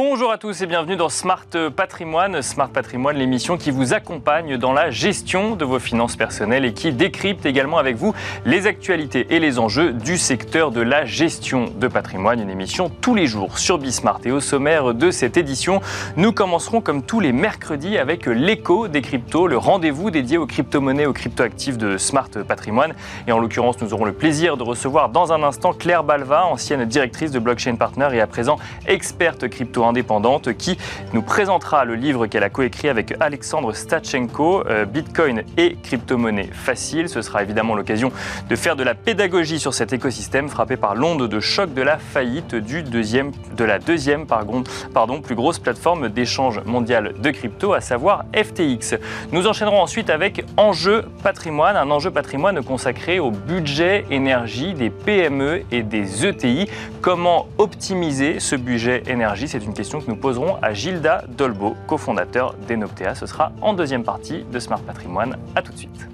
Bonjour à tous et bienvenue dans Smart Patrimoine. Smart Patrimoine, l'émission qui vous accompagne dans la gestion de vos finances personnelles et qui décrypte également avec vous les actualités et les enjeux du secteur de la gestion de patrimoine. Une émission tous les jours sur Bismart. Et au sommaire de cette édition, nous commencerons comme tous les mercredis avec l'écho des cryptos, le rendez-vous dédié aux crypto-monnaies, aux crypto-actifs de Smart Patrimoine. Et en l'occurrence, nous aurons le plaisir de recevoir dans un instant Claire Balva, ancienne directrice de Blockchain Partner et à présent experte crypto indépendante qui nous présentera le livre qu'elle a coécrit avec Alexandre Stachenko, euh, Bitcoin et crypto-monnaie facile. Ce sera évidemment l'occasion de faire de la pédagogie sur cet écosystème frappé par l'onde de choc de la faillite du deuxième, de la deuxième pardon, pardon, plus grosse plateforme d'échange mondial de crypto, à savoir FTX. Nous enchaînerons ensuite avec Enjeu patrimoine, un enjeu patrimoine consacré au budget énergie des PME et des ETI. Comment optimiser ce budget énergie? C'est une que nous poserons à Gilda Dolbo, cofondateur d'Enoptea. Ce sera en deuxième partie de Smart Patrimoine. A tout de suite.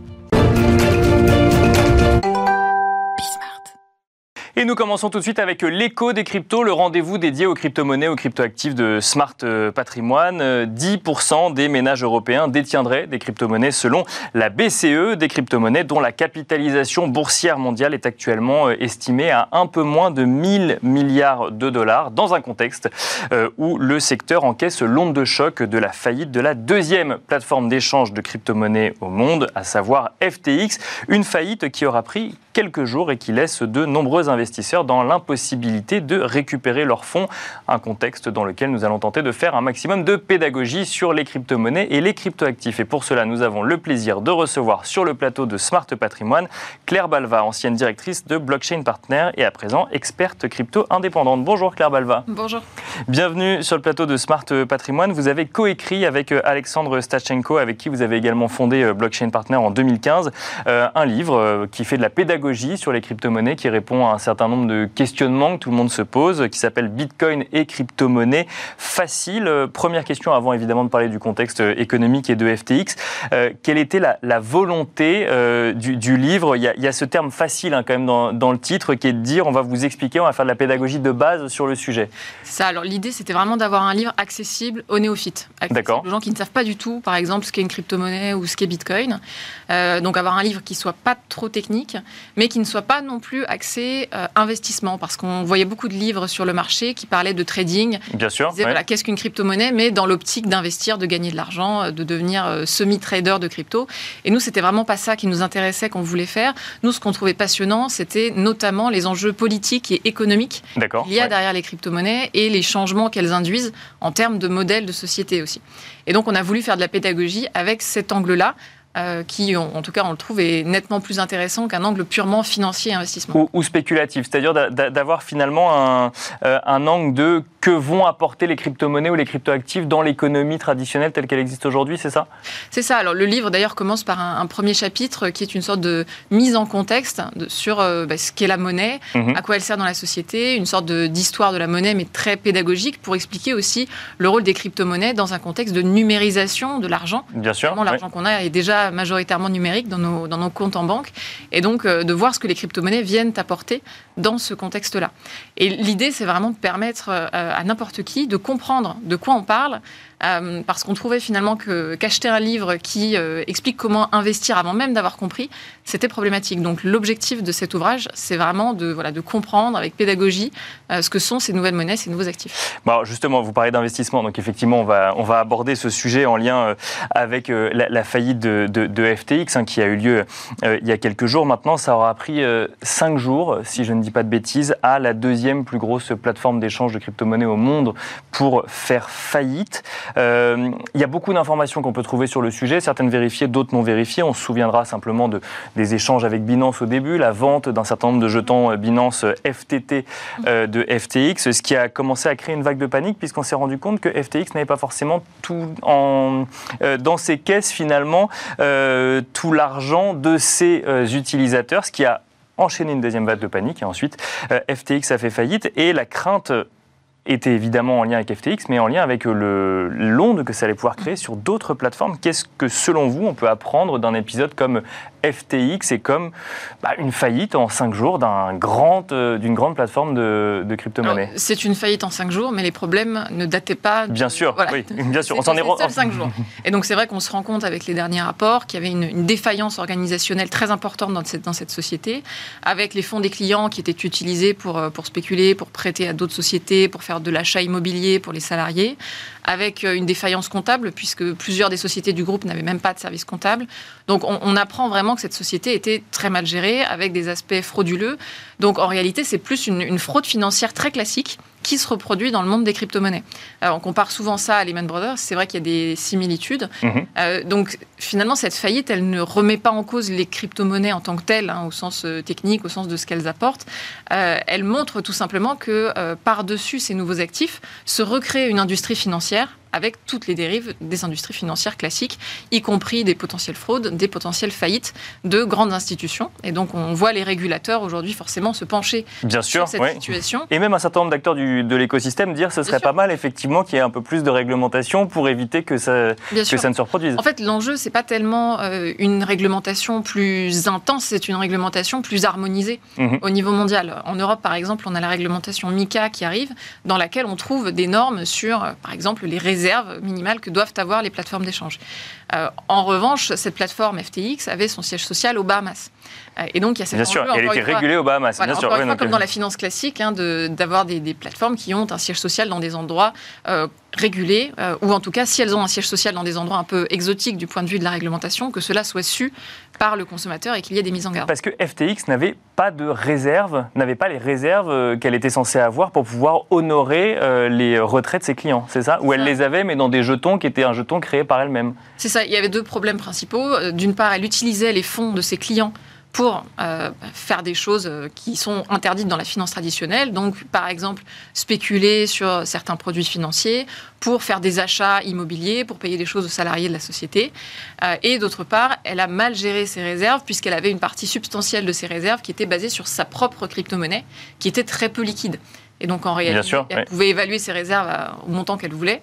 Et nous commençons tout de suite avec l'écho des cryptos, le rendez-vous dédié aux crypto-monnaies, aux crypto-actifs de Smart euh, Patrimoine. 10% des ménages européens détiendraient des crypto-monnaies selon la BCE, des crypto-monnaies dont la capitalisation boursière mondiale est actuellement euh, estimée à un peu moins de 1000 milliards de dollars, dans un contexte euh, où le secteur encaisse l'onde de choc de la faillite de la deuxième plateforme d'échange de crypto-monnaies au monde, à savoir FTX, une faillite qui aura pris quelques jours et qui laisse de nombreux investisseurs dans l'impossibilité de récupérer leurs fonds. Un contexte dans lequel nous allons tenter de faire un maximum de pédagogie sur les crypto-monnaies et les crypto-actifs. Et pour cela, nous avons le plaisir de recevoir sur le plateau de Smart Patrimoine Claire Balva, ancienne directrice de Blockchain Partner et à présent experte crypto indépendante. Bonjour Claire Balva. Bonjour. Bienvenue sur le plateau de Smart Patrimoine. Vous avez coécrit avec euh, Alexandre Stachenko, avec qui vous avez également fondé euh, Blockchain Partner en 2015, euh, un livre qui fait de la pédagogie sur les crypto-monnaies qui répond à un certain nombre de questionnements que tout le monde se pose, qui s'appelle Bitcoin et crypto-monnaie facile. Euh, première question avant évidemment de parler du contexte euh, économique et de FTX. Euh, quelle était la, volonté du, livre? Il y, a, ce terme facile hein, quand même dans, le titre qui est de dire on va vous expliquer, on va faire de la pédagogie de base sur le sujet. Ça, alors l'idée c'était vraiment d'avoir un livre accessible aux néophytes. Aux gens qui ne savent pas du tout, par exemple, ce qu'est une crypto-monnaie ou ce qu'est Bitcoin. donc avoir un livre qui soit pas trop technique, mais qui ne soit pas non plus axé euh, investissement, parce qu'on voyait beaucoup de livres sur le marché qui parlaient de trading. Bien sûr. Disaient, voilà, qu'est-ce qu'une crypto-monnaie, mais dans l'optique d'investir, de gagner de l'argent, euh, de devenir euh, semi-trader de crypto. Et nous, c'était vraiment pas ça qui nous intéressait, qu'on voulait faire. Nous, ce qu'on trouvait passionnant, c'était notamment les enjeux politiques et économiques qu'il y a derrière les crypto-monnaies et les changements qu'elles induisent en termes de modèles de société aussi. Et donc, on a voulu faire de la pédagogie avec cet angle-là, euh, qui, en, tout cas, on le trouve, est nettement plus intéressant qu'un angle purement financier et investissement. Ou, spéculatif, c'est-à-dire d'avoir finalement un, euh, un, angle de que vont apporter les crypto-monnaies ou les crypto-actifs dans l'économie traditionnelle telle qu'elle existe aujourd'hui, c'est ça? C'est ça. Alors, le livre, d'ailleurs, commence par un, premier chapitre qui est une sorte de mise en contexte sur euh, bah, ce qu'est la monnaie, mhm. à quoi elle sert dans la société, une sorte d'histoire de, la monnaie, mais très pédagogique, pour expliquer aussi le rôle des crypto-monnaies dans un contexte de numérisation de l'argent. Bien sûr. L'argent qu'on a est déjà majoritairement numérique dans nos, dans nos comptes en banque, et donc euh, de voir ce que les crypto-monnaies viennent apporter dans ce contexte-là. Et l'idée, c'est vraiment de permettre euh, à n'importe qui de comprendre de quoi on parle, euh, parce qu'on trouvait finalement qu'acheter un livre qui euh, explique comment investir avant même d'avoir compris, c'était problématique. Donc l'objectif de cet ouvrage, c'est vraiment de, voilà, de comprendre avec pédagogie euh, ce que sont ces nouvelles monnaies, ces nouveaux actifs. Justement, vous parlez d'investissement, donc effectivement, on va, on va aborder ce sujet en lien avec la, faillite de, de, FTX hein, qui a eu lieu il y a quelques jours. Maintenant, ça aura pris cinq jours, si je ne dis pas de bêtises, à la deuxième plus grosse plateforme d'échange de crypto-monnaies au monde pour faire faillite. Euh, il y a beaucoup d'informations qu'on peut trouver sur le sujet, certaines vérifiées, d'autres non vérifiées. On se souviendra simplement de, des échanges avec Binance au début, la vente d'un certain nombre de jetons euh, Binance euh, FTT de FTX, ce qui a commencé à créer une vague de panique puisqu'on s'est rendu compte que FTX n'avait pas forcément tout en, dans ses caisses finalement tout l'argent de ses utilisateurs, ce qui a enchaîné une deuxième vague de panique et ensuite FTX a fait faillite et la crainte était évidemment en lien avec FTX, mais en lien avec l'onde que ça allait pouvoir créer sur d'autres plateformes. Qu'est-ce que, selon vous, on peut apprendre d'un épisode comme FTX et comme bah, une faillite en cinq jours euh, d'une grande plateforme de, de crypto-monnaie? C'est une faillite en cinq jours, mais les problèmes ne dataient pas. Bien sûr, oui, bien sûr. On s'en est rendu 5 jours. Et donc, c'est vrai qu'on se rend compte avec les derniers rapports qu'il y avait une, défaillance organisationnelle très importante dans cette, dans cette société, avec les fonds des clients qui étaient utilisés pour, euh, pour spéculer, pour prêter à d'autres sociétés, pour faire de l'achat immobilier pour les salariés, avec euh, une défaillance comptable, puisque plusieurs des sociétés du groupe n'avaient même pas de service comptable. Donc on, apprend vraiment que cette société était très mal gérée, avec des aspects frauduleux. Donc en réalité, c'est plus une fraude financière très classique qui se reproduit dans le monde des crypto-monnaies. on compare souvent ça à Lehman Brothers, c'est vrai qu'il y a des similitudes. Mhm. Euh, donc finalement, cette faillite, elle ne remet pas en cause les crypto-monnaies en tant que telles, hein, au sens euh, technique, au sens de ce qu'elles apportent. Euh, elle montre tout simplement que par-dessus ces nouveaux actifs se recrée une industrie financière avec toutes les dérives des industries financières classiques, y compris des potentielles fraudes, des potentielles faillites de grandes institutions. Et donc on voit les régulateurs aujourd'hui forcément se pencher Bien sur cette situation. Et même un certain nombre d'acteurs de l'écosystème dire que ce serait pas mal effectivement qu'il y ait un peu plus de réglementation pour éviter que ça, que ça ne se reproduise. En fait, l'enjeu, c'est pas tellement euh, une réglementation plus intense, c'est une réglementation plus harmonisée mhm. au niveau mondial. En Europe, par exemple, on a la réglementation MICA qui arrive, dans laquelle on trouve des normes sur, euh, par exemple, les réserves minimale que doivent avoir les plateformes d'échange. Euh, en revanche, cette plateforme FTX avait son siège social aux Bahamas. Euh, et donc, il y a cette Bien sûr, elle était régulée aux Bahamas. bien sûr, comme dans la finance classique, hein, d'avoir des, plateformes qui ont un siège social dans des endroits euh, régulés, ou en tout cas, si elles ont un siège social dans des endroits un peu exotiques du point de vue de la réglementation, que cela soit su par le consommateur et qu'il y ait des mises en garde. Parce que FTX n'avait pas de réserve, n'avait pas les réserves qu'elle était censée avoir pour pouvoir honorer les retraits de ses clients, c'est ça? Ou elle les avait, mais dans des jetons qui étaient un jeton créé par elle-même C'est ça, il y avait deux problèmes principaux. D'une part, elle utilisait les fonds de ses clients pour euh, faire des choses euh, qui sont interdites dans la finance traditionnelle. Donc, par exemple, spéculer sur certains produits financiers pour faire des achats immobiliers, pour payer des choses aux salariés de la société. Euh, et d'autre part, elle a mal géré ses réserves puisqu'elle avait une partie substantielle de ses réserves qui était basée sur sa propre crypto-monnaie, qui était très peu liquide. Et donc, en réalité, elle pouvait évaluer ses réserves au montant qu'elle voulait.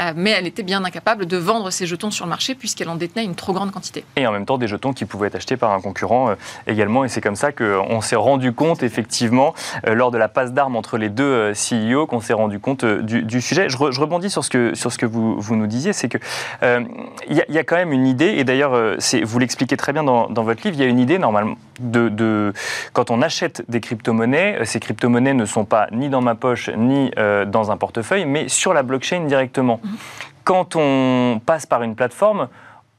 Euh, mais elle était bien incapable de vendre ses jetons sur le marché puisqu'elle en détenait une trop grande quantité. Et en même temps, des jetons qui pouvaient être achetés par un concurrent euh, également. Et c'est comme ça qu'on s'est rendu compte, effectivement, euh, lors de la passe d'armes entre les deux CEO, qu'on s'est rendu compte du, sujet. Je, rebondis sur ce que, vous, nous disiez, c'est qu'il il y, a quand même une idée, et d'ailleurs, vous l'expliquez très bien dans, votre livre, il y a une idée, normalement, de quand on achète des crypto-monnaies, ces crypto-monnaies ne sont pas ni dans ma poche, ni dans un portefeuille, mais sur la blockchain directement. Quand on passe par une plateforme,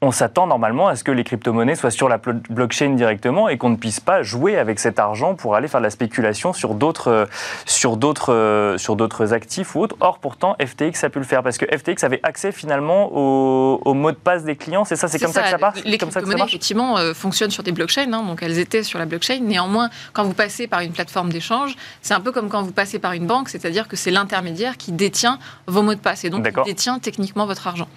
on s'attend normalement à ce que les crypto-monnaies soient sur la blockchain directement et qu'on ne puisse pas jouer avec cet argent pour aller faire de la spéculation sur d'autres sur d'autres sur d'autres actifs ou autres. Or pourtant FTX a pu le faire parce que FTX avait accès finalement au, au mot de passe des clients. C'est ça, c'est comme ça. que ça marche. Les crypto-monnaies effectivement euh, fonctionnent sur des blockchains, hein, donc elles étaient sur la blockchain. Néanmoins, quand vous passez par une plateforme d'échange, c'est un peu comme quand vous passez par une banque, c'est-à-dire que c'est l'intermédiaire qui détient vos mots de passe et donc qui détient techniquement votre argent.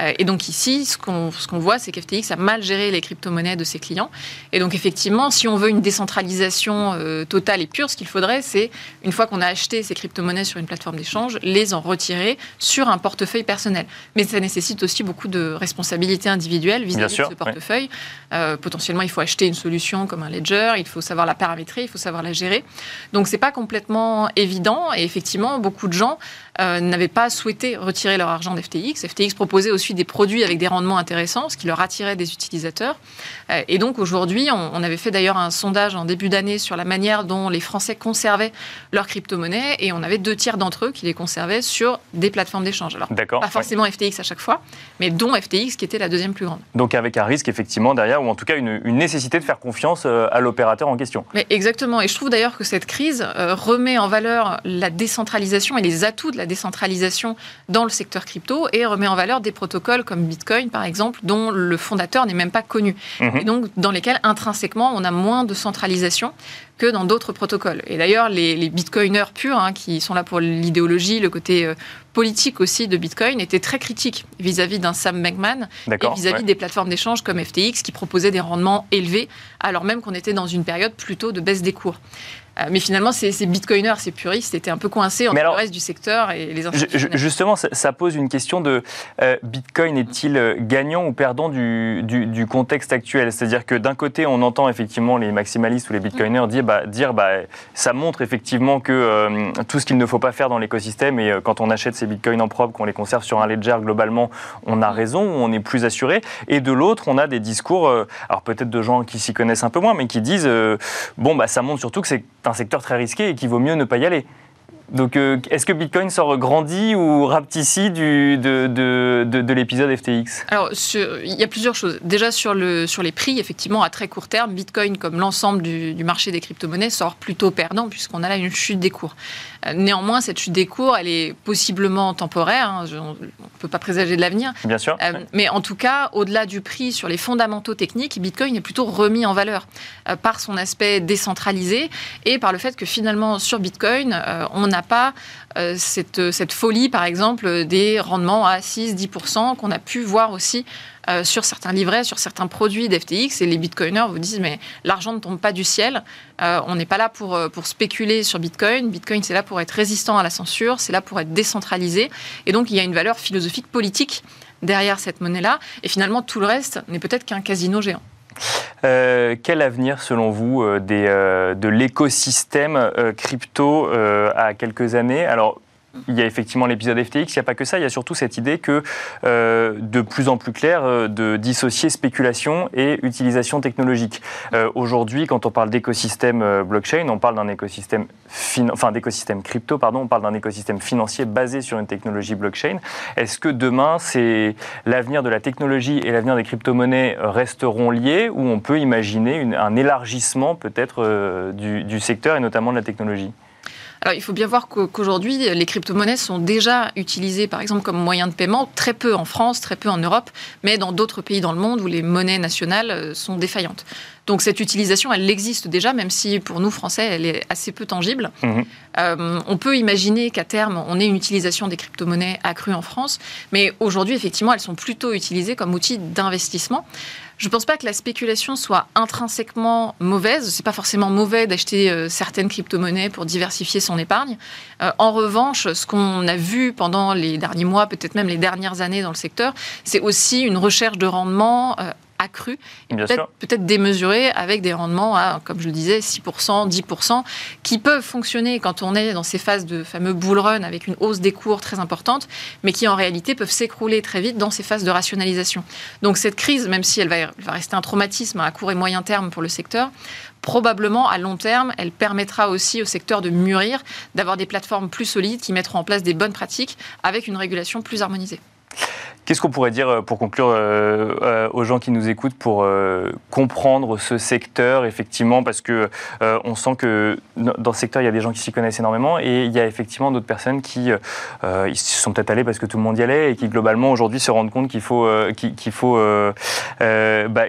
Euh, et donc ici, ce qu'on voit, c'est qu'FTX a mal géré les crypto-monnaies de ses clients. Et donc effectivement, si on veut une décentralisation euh, totale et pure, ce qu'il faudrait, c'est, une fois qu'on a acheté ces crypto-monnaies sur une plateforme d'échange, les en retirer sur un portefeuille personnel. Mais ça nécessite aussi beaucoup de responsabilités individuelles vis-à-vis de ce portefeuille. Euh, potentiellement, il faut acheter une solution comme un ledger, il faut savoir la paramétrer, il faut savoir la gérer. Donc c'est pas complètement évident. Et effectivement, beaucoup de gens n'avaient pas souhaité retirer leur argent d'FTX. FTX proposait aussi des produits avec des rendements intéressants, ce qui leur attirait des utilisateurs. Euh, et donc aujourd'hui, on, avait fait d'ailleurs un sondage en début d'année sur la manière dont les Français conservaient leurs crypto-monnaies, et on avait deux tiers d'entre eux qui les conservaient sur des plateformes d'échange. Alors, pas forcément FTX à chaque fois, mais dont FTX qui était la deuxième plus grande. Donc avec un risque effectivement derrière, ou en tout cas une, nécessité de faire confiance euh, à l'opérateur en question. Mais exactement, et je trouve d'ailleurs que cette crise euh, remet en valeur la décentralisation et les atouts de la décentralisation dans le secteur crypto, et remet en valeur des protocoles comme Bitcoin, par exemple, dont le fondateur n'est même pas connu. Mhm. Et donc, dans lesquels, intrinsèquement, on a moins de centralisation que dans d'autres protocoles. Et d'ailleurs, les, bitcoiners purs, hein, qui sont là pour l'idéologie, le côté euh, politique aussi de Bitcoin était très critique vis-à-vis d'un Sam Bankman et vis-à-vis des plateformes d'échange comme FTX qui proposaient des rendements élevés alors même qu'on était dans une période plutôt de baisse des cours. Euh, mais finalement, ces, bitcoiners, ces puristes étaient un peu coincés entre le reste du secteur et les institutionnels. Justement, ça, pose une question de euh, Bitcoin est-il euh, gagnant ou perdant du, du, contexte actuel? C'est-à-dire que d'un côté, on entend effectivement les maximalistes ou les bitcoiners dire, bah, dire bah, ça montre effectivement que tout ce qu'il ne faut pas faire dans l'écosystème et quand on achète ces bitcoins en propre, qu'on les conserve sur un ledger, globalement, on a raison, on est plus assuré? Et de l'autre, on a des discours, alors peut-être de gens qui s'y connaissent un peu moins, mais qui disent, bon, bah, ça montre surtout que c'est un secteur très risqué et qu'il vaut mieux ne pas y aller. Donc, euh, est-ce que Bitcoin sort grandi ou rapetissé du, de, de, de, l'épisode FTX Alors, il y a plusieurs choses. Déjà, sur, le, sur les prix, effectivement, à très court terme, Bitcoin, comme l'ensemble du, du, marché des crypto-monnaies, sort plutôt perdant, puisqu'on a là une chute des cours. Euh, néanmoins, cette chute des cours, elle est possiblement temporaire. Hein, on ne peut pas présager de l'avenir. Bien sûr. Euh, mais en tout cas, au-delà du prix, sur les fondamentaux techniques, Bitcoin est plutôt remis en valeur par son aspect décentralisé et par le fait que finalement, sur Bitcoin, on a pas euh, cette, cette, folie, par exemple, des rendements à 6-10% qu'on a pu voir aussi euh, sur certains livrets, sur certains produits d'FTX. Et les bitcoiners vous disent, mais l'argent ne tombe pas du ciel. Euh, on n'est pas là pour, pour spéculer sur Bitcoin. Bitcoin, c'est là pour être résistant à la censure, c'est là pour être décentralisé. Et donc, il y a une valeur philosophique, politique derrière cette monnaie-là. Et finalement, tout le reste n'est peut-être qu'un casino géant. Euh, quel avenir, selon vous, euh, euh, de l'écosystème crypto à quelques années? Il y a effectivement l'épisode FTX, il n'y a pas que ça, il y a surtout cette idée que euh, de plus en plus clair euh, de dissocier spéculation et utilisation technologique. Euh, aujourd'hui, quand on parle d'écosystème blockchain, on parle d'un écosystème, enfin crypto, pardon, on parle d'un écosystème financier basé sur une technologie blockchain. Est-ce que demain, c'est l'avenir de la technologie et l'avenir des crypto-monnaies resteront liés ou on peut imaginer un élargissement peut-être du secteur et notamment de la technologie? Alors, il faut bien voir qu'aujourd'hui, les crypto-monnaies sont déjà utilisées, par exemple, comme moyen de paiement, très peu en France, très peu en Europe, mais dans d'autres pays dans le monde où les monnaies nationales euh, sont défaillantes. Donc cette utilisation, elle existe déjà, même si pour nous, Français, elle est assez peu tangible. Mhm. Euh, on peut imaginer qu'à terme, on ait une utilisation des crypto-monnaies accrue en France, mais aujourd'hui, effectivement, elles sont plutôt utilisées comme outil d'investissement. Je ne pense pas que la spéculation soit intrinsèquement mauvaise. C'est pas forcément mauvais d'acheter euh, certaines crypto-monnaies pour diversifier son épargne. Euh, en revanche, ce qu'on a vu pendant les derniers mois, peut-être même les dernières années dans le secteur, c'est aussi une recherche de rendement accru et peut-être peut démesuré avec des rendements à, comme je le disais, 6%, 10%, qui peuvent fonctionner quand on est dans ces phases de fameux bull run avec une hausse des cours très importante, mais qui en réalité peuvent s'écrouler très vite dans ces phases de rationalisation. Donc cette crise, même si elle va, va rester un traumatisme à court et moyen terme pour le secteur, probablement à long terme, elle permettra aussi au secteur de mûrir, d'avoir des plateformes plus solides qui mettront en place des bonnes pratiques avec une régulation plus harmonisée. Qu'est-ce qu'on pourrait dire euh, pour conclure euh, euh, aux gens qui nous écoutent pour comprendre ce secteur effectivement parce que on sent que dans ce secteur il y a des gens qui s'y connaissent énormément et il y a effectivement d'autres personnes qui sont peut-être allés parce que tout le monde y allait et qui globalement aujourd'hui se rendent compte qu'il faut qu'il faut bah,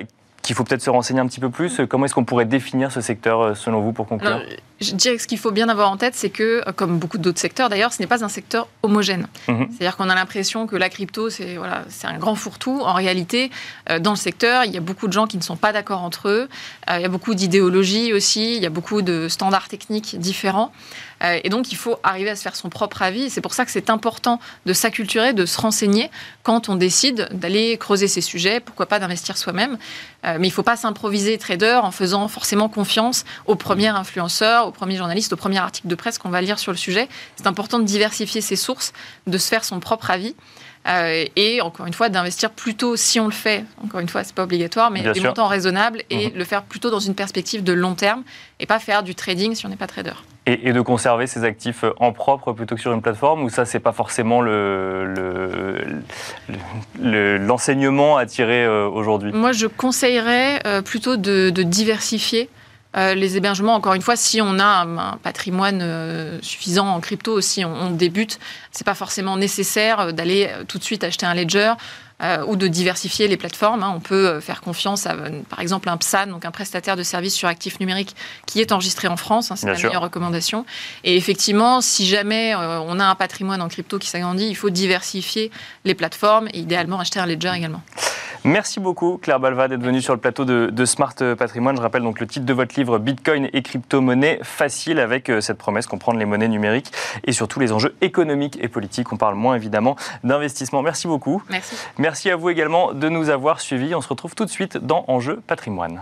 qu'il faut peut-être se renseigner un petit peu plus. Comment est-ce qu'on pourrait définir ce secteur euh, selon vous pour conclure Je dirais que ce qu'il faut bien avoir en tête, c'est que, euh, comme beaucoup d'autres secteurs d'ailleurs, ce n'est pas un secteur homogène. Mhm. C'est-à-dire qu'on a l'impression que la crypto, c'est voilà, un grand fourre-tout. En réalité, euh, dans le secteur, il y a beaucoup de gens qui ne sont pas d'accord entre eux. il y a beaucoup d'idéologies aussi. Il y a beaucoup de standards techniques différents. Euh, et donc, il faut arriver à se faire son propre avis. C'est pour ça que c'est important de s'acculturer, de se renseigner quand on décide d'aller creuser ces sujets, pourquoi pas d'investir soi-même. Euh, mais il ne faut pas s'improviser trader en faisant forcément confiance au premier influenceur, au premier journaliste, au premier article de presse qu'on va lire sur le sujet. C'est important de diversifier ses sources, de se faire son propre avis. Euh, et encore une fois d'investir plutôt si on le fait encore une fois c'est pas obligatoire mais des montants raisonnables et mhm. le faire plutôt dans une perspective de long terme et pas faire du trading si on n'est pas trader et, de conserver ses actifs en propre plutôt que sur une plateforme ou ça c'est pas forcément l'enseignement le, à tirer euh, aujourd'hui? Moi je conseillerais euh, plutôt de, diversifier euh, les hébergements, encore une fois, si on a un, patrimoine suffisant en crypto, si on, on débute, c'est pas forcément nécessaire d'aller tout de suite acheter un ledger. Ou de diversifier les plateformes. Hein. On peut faire confiance à, par exemple, un PSAN, donc un prestataire de services sur actifs numériques, qui est enregistré en France. Hein, c'est la meilleure recommandation. Et effectivement, si jamais on a un patrimoine en crypto qui s'agrandit, il faut diversifier les plateformes et idéalement acheter un ledger également. Merci beaucoup Claire Balva d'être venue sur le plateau de, Smart Patrimoine. Je rappelle donc le titre de votre livre Bitcoin et crypto-monnaie facile avec euh, cette promesse comprendre les monnaies numériques et surtout les enjeux économiques et politiques. On parle moins évidemment d'investissement. Merci beaucoup. Merci. Merci à vous également de nous avoir suivis. On se retrouve tout de suite dans Enjeux Patrimoine.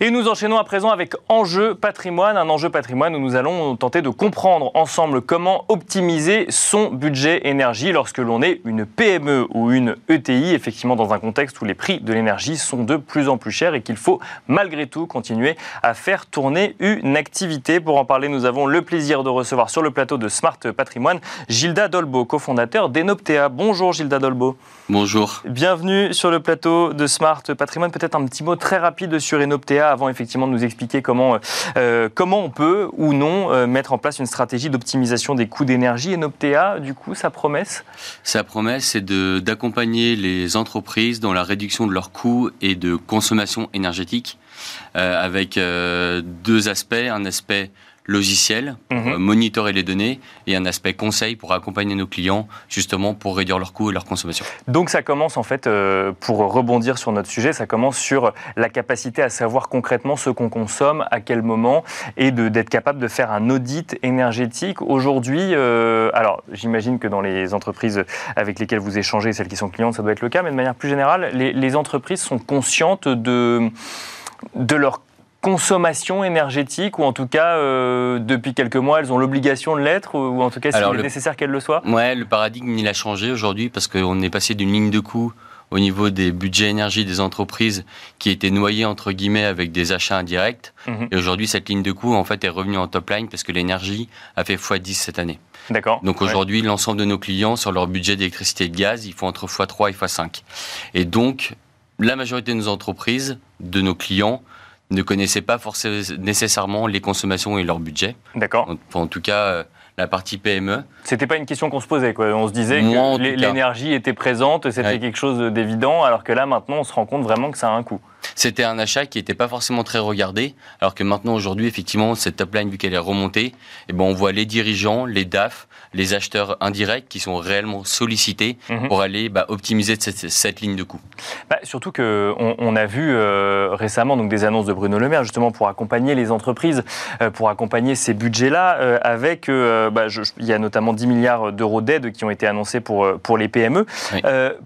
Et nous enchaînons à présent avec Enjeu patrimoine, un enjeu patrimoine où nous allons tenter de comprendre ensemble comment optimiser son budget énergie lorsque l'on est une PME ou une ETI, effectivement dans un contexte où les prix de l'énergie sont de plus en plus chers et qu'il faut malgré tout continuer à faire tourner une activité. Pour en parler, nous avons le plaisir de recevoir sur le plateau de Smart Patrimoine Gilda Dolbo, cofondateur d'Enoptea. Bonjour Gilda Dolbo. Bonjour. Bienvenue sur le plateau de Smart Patrimoine. Peut-être un petit mot très rapide sur Enoptea avant effectivement de nous expliquer comment, euh, euh, comment on peut ou non euh, mettre en place une stratégie d'optimisation des coûts d'énergie. Enoptea, du coup, sa promesse Sa promesse, c'est d'accompagner les entreprises dans la réduction de leurs coûts et de consommation énergétique avec deux aspects. Un aspect logiciel mhm. monitorer les données et un aspect conseil pour accompagner nos clients justement pour réduire leurs coûts et leur consommation. Donc ça commence en fait, euh, pour rebondir sur notre sujet, ça commence sur la capacité à savoir concrètement ce qu'on consomme, à quel moment et d'être capable de faire un audit énergétique. Aujourd'hui, euh, alors j'imagine que dans les entreprises avec lesquelles vous échangez, celles qui sont clientes, ça doit être le cas, mais de manière plus générale, les, les entreprises sont conscientes de de leur consommation énergétique, ou en tout cas, euh, depuis quelques mois, elles ont l'obligation de l'être, ou, en tout cas, s'il est nécessaire qu'elles le soient Ouais, le paradigme, il a changé aujourd'hui parce qu'on est passé d'une ligne de coût au niveau des budgets énergie des entreprises qui étaient noyés entre guillemets avec des achats indirects. Mhm. Et aujourd'hui, cette ligne de coût en fait est revenue en top line parce que l'énergie a fait x10 cette année. D'accord. Donc aujourd'hui, l'ensemble de nos clients sur leur budget d'électricité et de gaz, ils font entre x3 et x5. Et donc, la majorité de nos entreprises, de nos clients, ne connaissaient pas forcément nécessairement les consommations et leur budget. D'accord. En, en, tout cas, euh, la partie PME. C'était pas une question qu'on se posait, quoi. On se disait que l'énergie était présente, c'était quelque chose d'évident, alors que là, maintenant, on se rend compte vraiment que ça a un coût. C'était un achat qui n'était pas forcément très regardé, alors que maintenant, aujourd'hui, effectivement, cette top line, vu qu'elle est remontée, eh ben, on voit les dirigeants, les DAF, les acheteurs indirects qui sont réellement sollicités mhm. pour aller bah, optimiser cette, ligne de coût. Bah, surtout qu'on on a vu euh, récemment donc, des annonces de Bruno Le Maire, justement, pour accompagner les entreprises, euh, pour accompagner ces budgets-là, euh, avec, bah, il y a notamment 10 milliards d'euros d'aide qui ont été annoncés pour, pour les PME.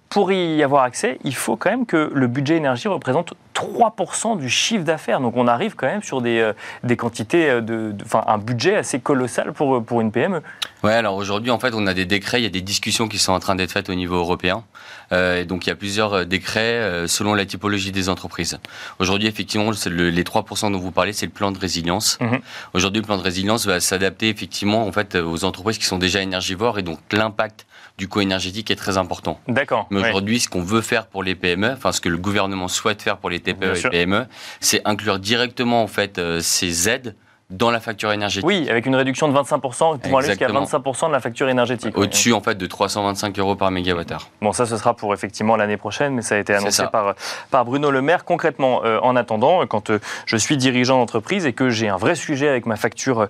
pour y avoir accès, il faut quand même que le budget énergie représente 3% du chiffre d'affaires. Donc on arrive quand même sur des, euh, des quantités, euh, de, enfin un budget assez colossal pour, pour une PME. Ouais, alors aujourd'hui en fait on a des décrets, il y a des discussions qui sont en train d'être faites au niveau européen. Euh, et donc il y a plusieurs décrets selon la typologie des entreprises. Aujourd'hui effectivement le, les 3% dont vous parlez c'est le plan de résilience. Mhm. Aujourd'hui le plan de résilience va s'adapter effectivement en fait aux entreprises qui sont déjà énergivores et donc l'impact du coût énergétique est très important. D'accord. Mais aujourd'hui, ce qu'on veut faire pour les PME, enfin ce que le gouvernement souhaite faire pour les TPE et PME, c'est inclure directement en fait euh, ces aides dans la facture énergétique. Oui, avec une réduction de 25%, pour aller jusqu'à 25% de la facture énergétique. Au-dessus, en fait, de 325 euros par mégawattheure. Bon, ça, ce sera pour effectivement l'année prochaine, mais ça a été annoncé par, par Bruno Le Maire. Concrètement, euh, en attendant, quand euh, je suis dirigeant d'entreprise et que j'ai un vrai sujet avec ma facture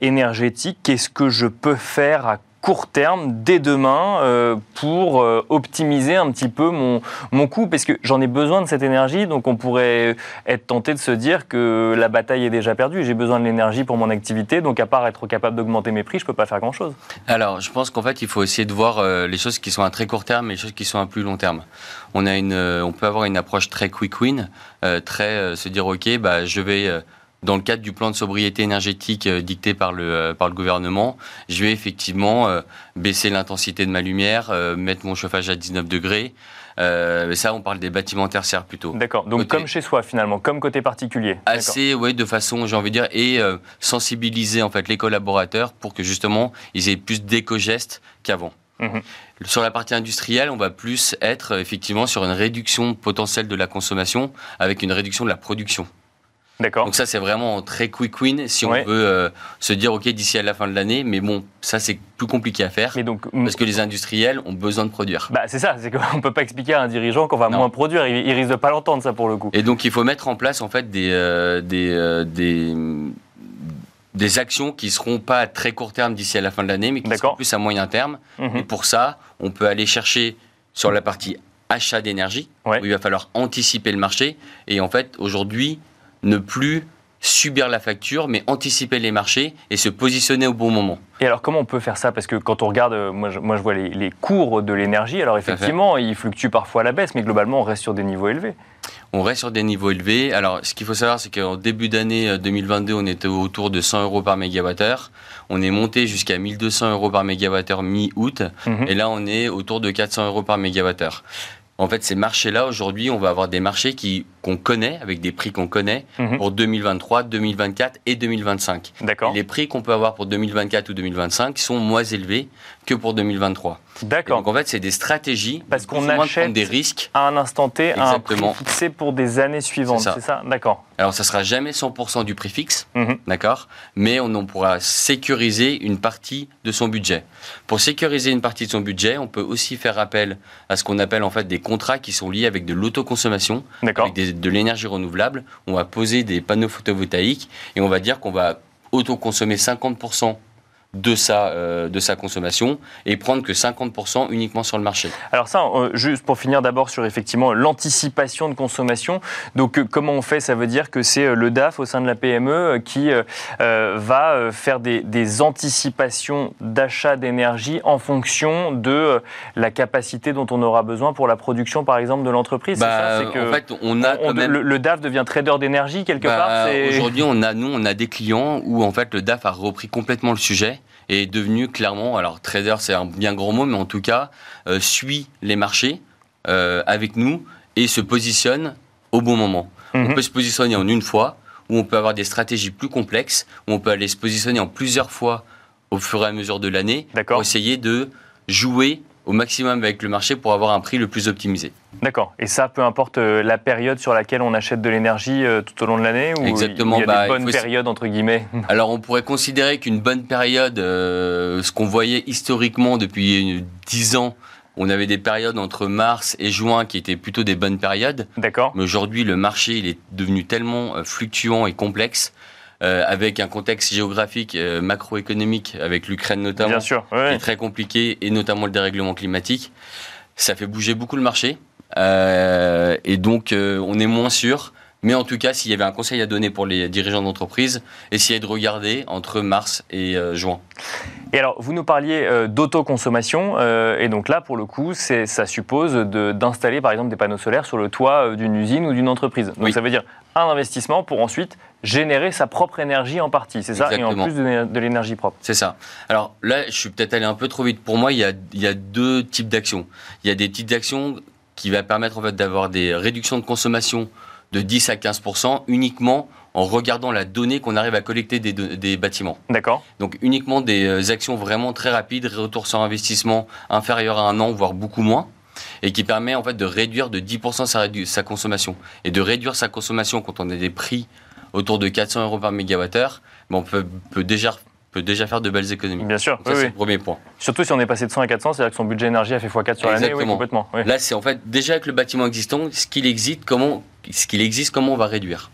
énergétique, qu'est-ce que je peux faire à court terme, dès demain, euh, pour euh, optimiser un petit peu mon, mon coût, parce que j'en ai besoin de cette énergie, donc on pourrait être tenté de se dire que la bataille est déjà perdue, j'ai besoin de l'énergie pour mon activité, donc à part être capable d'augmenter mes prix, je ne peux pas faire grand-chose. Alors, je pense qu'en fait, il faut essayer de voir euh, les choses qui sont à très court terme et les choses qui sont à plus long terme. On, a une, on peut avoir une approche très quick win, très se dire, OK, bah, je vais dans le cadre du plan de sobriété énergétique euh, dicté par le, euh, par le gouvernement, je vais effectivement euh, baisser l'intensité de ma lumière, mettre mon chauffage à 19 degrés. ça, on parle des bâtiments tertiaires plutôt. D'accord. Donc comme chez soi finalement, comme côté particulier. Assez, oui, de façon, j'ai envie de dire, et sensibiliser en fait les collaborateurs pour que justement ils aient plus d'éco-gestes qu'avant. Mhm. Sur la partie industrielle, on va plus être effectivement sur une réduction potentielle de la consommation avec une réduction de la production. D'accord. Donc ça, c'est vraiment très quick win si on veut euh, se dire, OK, d'ici à la fin de l'année, mais bon, ça, c'est plus compliqué à faire Mais donc, parce que les industriels ont besoin de produire. bah, c'est ça, c'est qu'on peut pas expliquer à un dirigeant qu'on va Non. moins produire. Il, il risque de pas l'entendre, ça, pour le coup. Et donc, il faut mettre en place, en fait, des, euh, des, euh, des, des actions qui seront pas à très court terme d'ici à la fin de l'année, mais qui seront plus à moyen terme. Mhm. Et pour ça, on peut aller chercher sur la partie achat d'énergie, Ouais. où il va falloir anticiper le marché. Et en fait, aujourd'hui, ne plus subir la facture, mais anticiper les marchés et se positionner au bon moment. Et alors, comment on peut faire ça? Parce que quand on regarde, euh, moi je, moi, je vois les, les cours de l'énergie. Alors, effectivement, ils fluctuent parfois à la baisse, mais globalement, on reste sur des niveaux élevés. On reste sur des niveaux élevés. Alors, ce qu'il faut savoir, c'est qu'en début d'année euh, 2022, on était autour de 100 euros par mégawattheure. On est monté jusqu'à 1200 euros par mégawattheure mi-août. Mhm. Et là, on est autour de 400 euros par mégawattheure. En fait, ces marchés-là, aujourd'hui, on va avoir des marchés qui- qu'on connaît, avec des prix qu'on connaît, Mhm. pour 2023, 2024 et 2025. D'accord. Les prix qu'on peut avoir pour 2024 ou 2025 sont moins élevés que pour 2023. Et D'accord. donc, en fait, c'est des stratégies Parce qu'on achète- des risques. À un instant T, à un prix fixé pour des années suivantes. C'est ça. Ça? D'accord. Alors, ça sera jamais 100% du prix fixe, Mhm. d'accord? Mais on en pourra sécuriser une partie de son budget. Pour sécuriser une partie de son budget, on peut aussi faire appel à ce qu'on appelle en fait des contrats qui sont liés avec de l'autoconsommation, D'accord. avec des- de l'énergie renouvelable. On va poser des panneaux photovoltaïques et on va dire qu'on va autoconsommer 50% de sa, euh, de sa consommation et prendre que 50% uniquement sur le marché. Alors ça, euh, juste pour finir d'abord sur effectivement l'anticipation de consommation. Donc euh, comment on fait? Ça veut dire que c'est le DAF au sein de la PME qui va faire des, des anticipations d'achat d'énergie en fonction de la capacité dont on aura besoin pour la production, par exemple, de l'entreprise. C'est Bah, en fait, on a on- quand même... le, le DAF devient trader d'énergie quelque Bah, part. Aujourd'hui, on a, nous, on a des clients où en fait le DAF a repris complètement le sujet et est devenu clairement, alors trader c'est un bien gros mot, mais en tout cas, euh, suit les marchés euh, avec nous et se positionne au bon moment. Mhm. On peut se positionner en une fois, ou on peut avoir des stratégies plus complexes, où on peut aller se positionner en plusieurs fois au fur et à mesure de l'année pour essayer de jouer au maximum avec le marché pour avoir un prix le plus optimisé. D'accord. Et ça, peu importe euh, la période sur laquelle on achète de l'énergie euh, tout au long de l'année ou Exactement, il y a bah, des bonnes périodes, entre guillemets Alors on pourrait considérer qu'une bonne période, euh, ce qu'on voyait historiquement depuis 10 ans, on avait des périodes entre mars et juin qui étaient plutôt des bonnes périodes. D'accord. Mais aujourd'hui, le marché il est devenu tellement fluctuant et complexe, euh, avec un contexte géographique, euh, macroéconomique, avec l'Ukraine notamment, Bien sûr. qui est très compliqué, et notamment le dérèglement climatique. Ça fait bouger beaucoup le marché. Euh, et donc, on est moins sûr. Mais en tout cas, s'il y avait un conseil à donner pour les dirigeants d'entreprise, essayez de regarder entre mars et euh, juin. Et alors, vous nous parliez euh, d'autoconsommation, euh, et donc là, pour le coup, ça suppose d'installer par exemple des panneaux solaires sur le toit d'une usine ou d'une entreprise. Donc Oui. ça veut dire un investissement pour ensuite générer sa propre énergie en partie, c'est ça Et en plus de, de l'énergie propre. C'est ça. Alors là, je suis peut-être allé un peu trop vite. Pour moi, il y a, il y a deux types d'actions. Il y a des petites actions qui va permettre en fait d'avoir des réductions de consommation de 10 à 15 uniquement en regardant la donnée qu'on arrive à collecter des, des bâtiments. D'accord Donc uniquement des euh, actions vraiment très rapides, retour sur investissement inférieur à un an, voire beaucoup moins, et qui permet en fait de réduire de 10% sa, sa consommation. Et de réduire sa consommation quand on a des prix autour de 400 euros par mégawattheure, ben, on peut, peut déjà, peut déjà faire de belles économies. Bien sûr. Oui, c'est oui. le premier point. Surtout si on est passé de 100 à 400, c'est-à-dire que son budget énergie a fait x4 sur l'année. Oui, complètement. oui. Là, c'est en fait déjà avec le bâtiment existant, ce qu'il existe, comment, ce qu'il existe, comment on va réduire.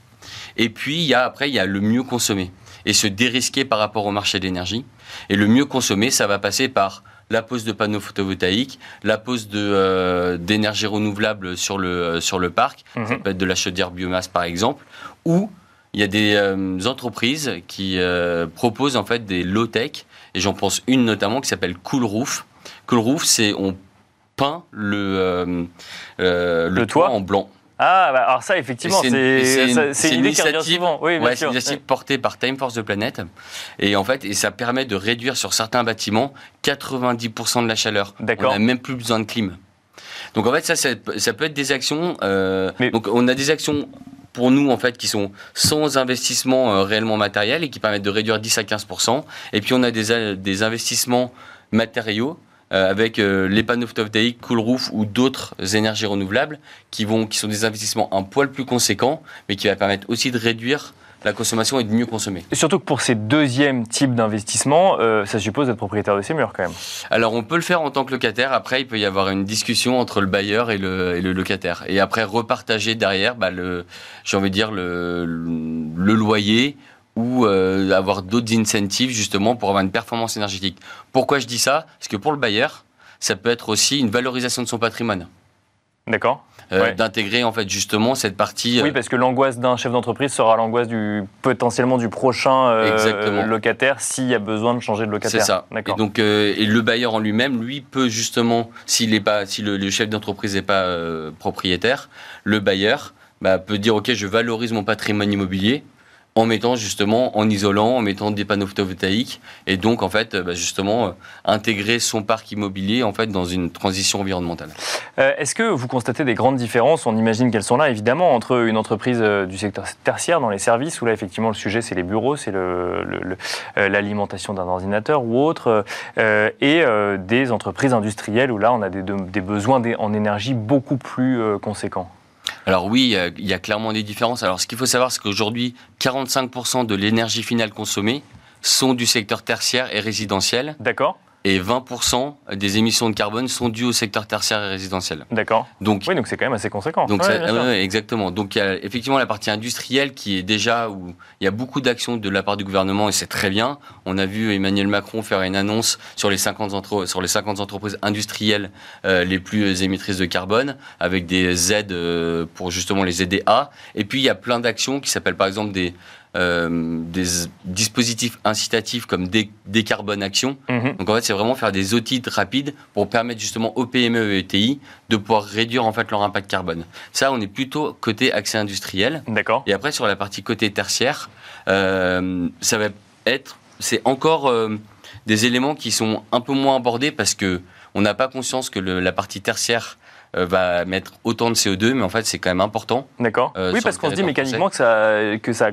Et puis, il y a, après, il y a le mieux consommer et se dérisquer par rapport au marché de l'énergie. Et le mieux consommer, ça va passer par la pose de panneaux photovoltaïques, la pose de, euh, d'énergie renouvelable sur le, euh, sur le parc, ça Mhm. peut être de la chaudière biomasse par exemple, ou il y a des euh, entreprises qui euh, proposent en fait des low-tech, et j'en pense une notamment qui s'appelle Cool Roof. Cool Roof, c'est on peint le, le, Le toit toit en blanc. Ah, bah, alors ça, effectivement, c'est une- initiative-. Oui, Ouais, une initiative portée par Time Force de Planète. Et en fait, et ça permet de réduire sur certains bâtiments 90% de la chaleur. On n'a même plus besoin de clim. Donc en fait, ça, ça, ça peut être des actions. euh, Mais- Donc on a des actions pour nous en fait qui sont sans investissement euh, réellement matériel et qui permettent de réduire 10 à 15%. Et puis on a des, a- des investissements matériaux euh, avec euh, les panneaux photovoltaïques, Cool Roof ou d'autres énergies renouvelables qui, vont, qui sont des investissements un poil plus conséquents, mais qui va permettre aussi de réduire la consommation et de mieux consommer. Et surtout que pour ces deuxièmes types d'investissements, euh, ça suppose d'être propriétaire de ces murs quand même. Alors on peut le faire en tant que locataire, après il peut y avoir une discussion entre le bailleur et le, et le locataire. Et après repartager derrière, bah, j'ai envie de dire, le, le loyer ou euh, avoir d'autres incentives justement pour avoir une performance énergétique. Pourquoi je dis ça? Parce que pour le bailleur, ça peut être aussi une valorisation de son patrimoine. D'accord. Euh, Ouais. D'intégrer en fait justement cette partie. Oui, euh, parce que l'angoisse d'un chef d'entreprise sera l'angoisse du potentiellement du prochain euh, locataire s'il y a besoin de changer de C'est locataire. ça. Et donc, euh, et le bailleur en lui-même, lui peut justement, s'il est pas, si le, le chef d'entreprise n'est pas propriétaire, le bailleur bah, peut dire ok, je valorise mon patrimoine immobilier en mettant justement, en isolant, en mettant des panneaux photovoltaïques, et donc en fait, bah, justement, euh, intégrer son parc immobilier en fait dans une transition environnementale. Euh, Est-ce que vous constatez des grandes différences? On imagine qu'elles sont là, évidemment, entre une entreprise euh, du secteur tertiaire dans les services, où là, effectivement, le sujet, c'est les bureaux, c'est l'alimentation d'un ordinateur ou autre, et des entreprises industrielles, où là, on a des, de- des besoins en énergie beaucoup plus conséquents. Alors oui, il y a- clairement des différences. Alors ce qu'il faut savoir, c'est qu'aujourd'hui, 45% de l'énergie finale consommée sont du secteur tertiaire et résidentiel. D'accord et 20% des émissions de carbone sont dues au secteur tertiaire et résidentiel. D'accord. Donc, Oui, donc c'est quand même assez conséquent. donc Ouais, ça- bien sûr. ouais, ouais, exactement. Donc il y a effectivement la partie industrielle qui est déjà où il y a beaucoup d'actions de la part du gouvernement et c'est très bien. On a vu Emmanuel Macron faire une annonce sur les 50, entre- sur les 50 entreprises industrielles euh, les plus émettrices de carbone avec des aides euh, pour justement les aider à. Et puis il y a plein d'actions qui s'appellent par exemple des euh, des dispositifs incitatifs comme Dé- Décarbone Action, Mhm. donc en fait, c'est vraiment faire des audits rapides pour permettre justement aux PME et ETI de pouvoir réduire en fait leur impact carbone. Ça, on est plutôt côté accès industriel. D'accord. Et après, sur la partie côté tertiaire, euh, ça va être, c'est encore euh, des éléments qui sont un peu moins abordés parce que on n'a pas conscience que le- la partie tertiaire va mettre autant de CO2, mais en fait, c'est quand même important. D'accord. Oui, parce qu'on se dit mécaniquement que ça, que ça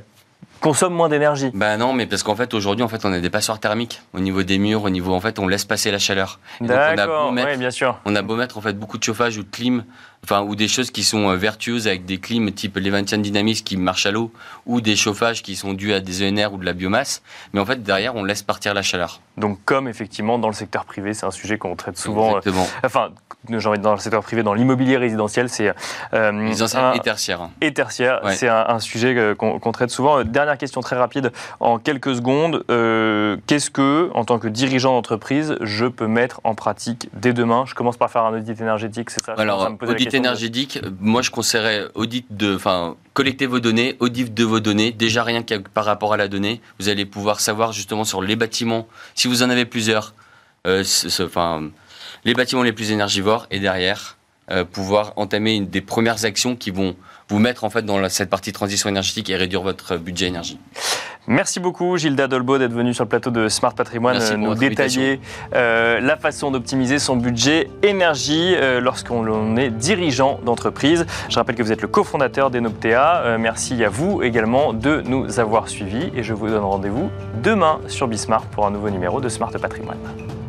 consomme moins d'énergie. Bah non, mais parce qu'en fait, aujourd'hui, en fait, on a des passoires thermiques au niveau des murs, au niveau, en fait, on laisse passer la chaleur. D'accord. Oui, bien sûr. On a beau mettre en fait beaucoup de chauffage ou de clim, enfin ou des choses qui sont euh, vertueuses avec des clims type Levantian Dynamics qui marchent à l'eau, ou des chauffages qui sont dus à des ENR ou de la biomasse, mais en fait derrière on laisse partir la chaleur. Donc, comme effectivement dans le secteur privé, c'est un sujet qu'on traite souvent. euh, Exactement. enfin, j'ai envie de dire dans le secteur privé, dans l'immobilier résidentiel, c'est euh, un- et tertiaires. et tertiaire. Ouais. C'est un, un sujet euh, qu'on traite souvent. Euh, Dernière question très rapide, en quelques secondes. Euh, Qu'est-ce que, en tant que dirigeant d'entreprise, je peux mettre en pratique dès demain? Je commence par faire un audit énergétique, c'est ça? Alors me audit de- énergétique, moi je conseillerais audit de, enfin collecter vos données, audit de vos données. Déjà rien que par rapport à la donnée, vous allez pouvoir savoir justement sur les bâtiments, si vous en avez plusieurs, euh, enfin les bâtiments les plus énergivores et derrière euh, pouvoir entamer une des premières actions qui vont vous mettre en fait dans cette partie transition énergétique et réduire votre budget énergie. Merci beaucoup Gilda Dolbo d'être venu sur le plateau de Smart Patrimoine euh, nous détailler euh, la façon d'optimiser son budget énergie euh, lorsqu'on est dirigeant d'entreprise. Je rappelle que vous êtes le cofondateur d'Enoptea. Euh, merci à vous également de nous avoir suivis et je vous donne rendez-vous demain sur Bismart pour un nouveau numéro de Smart Patrimoine.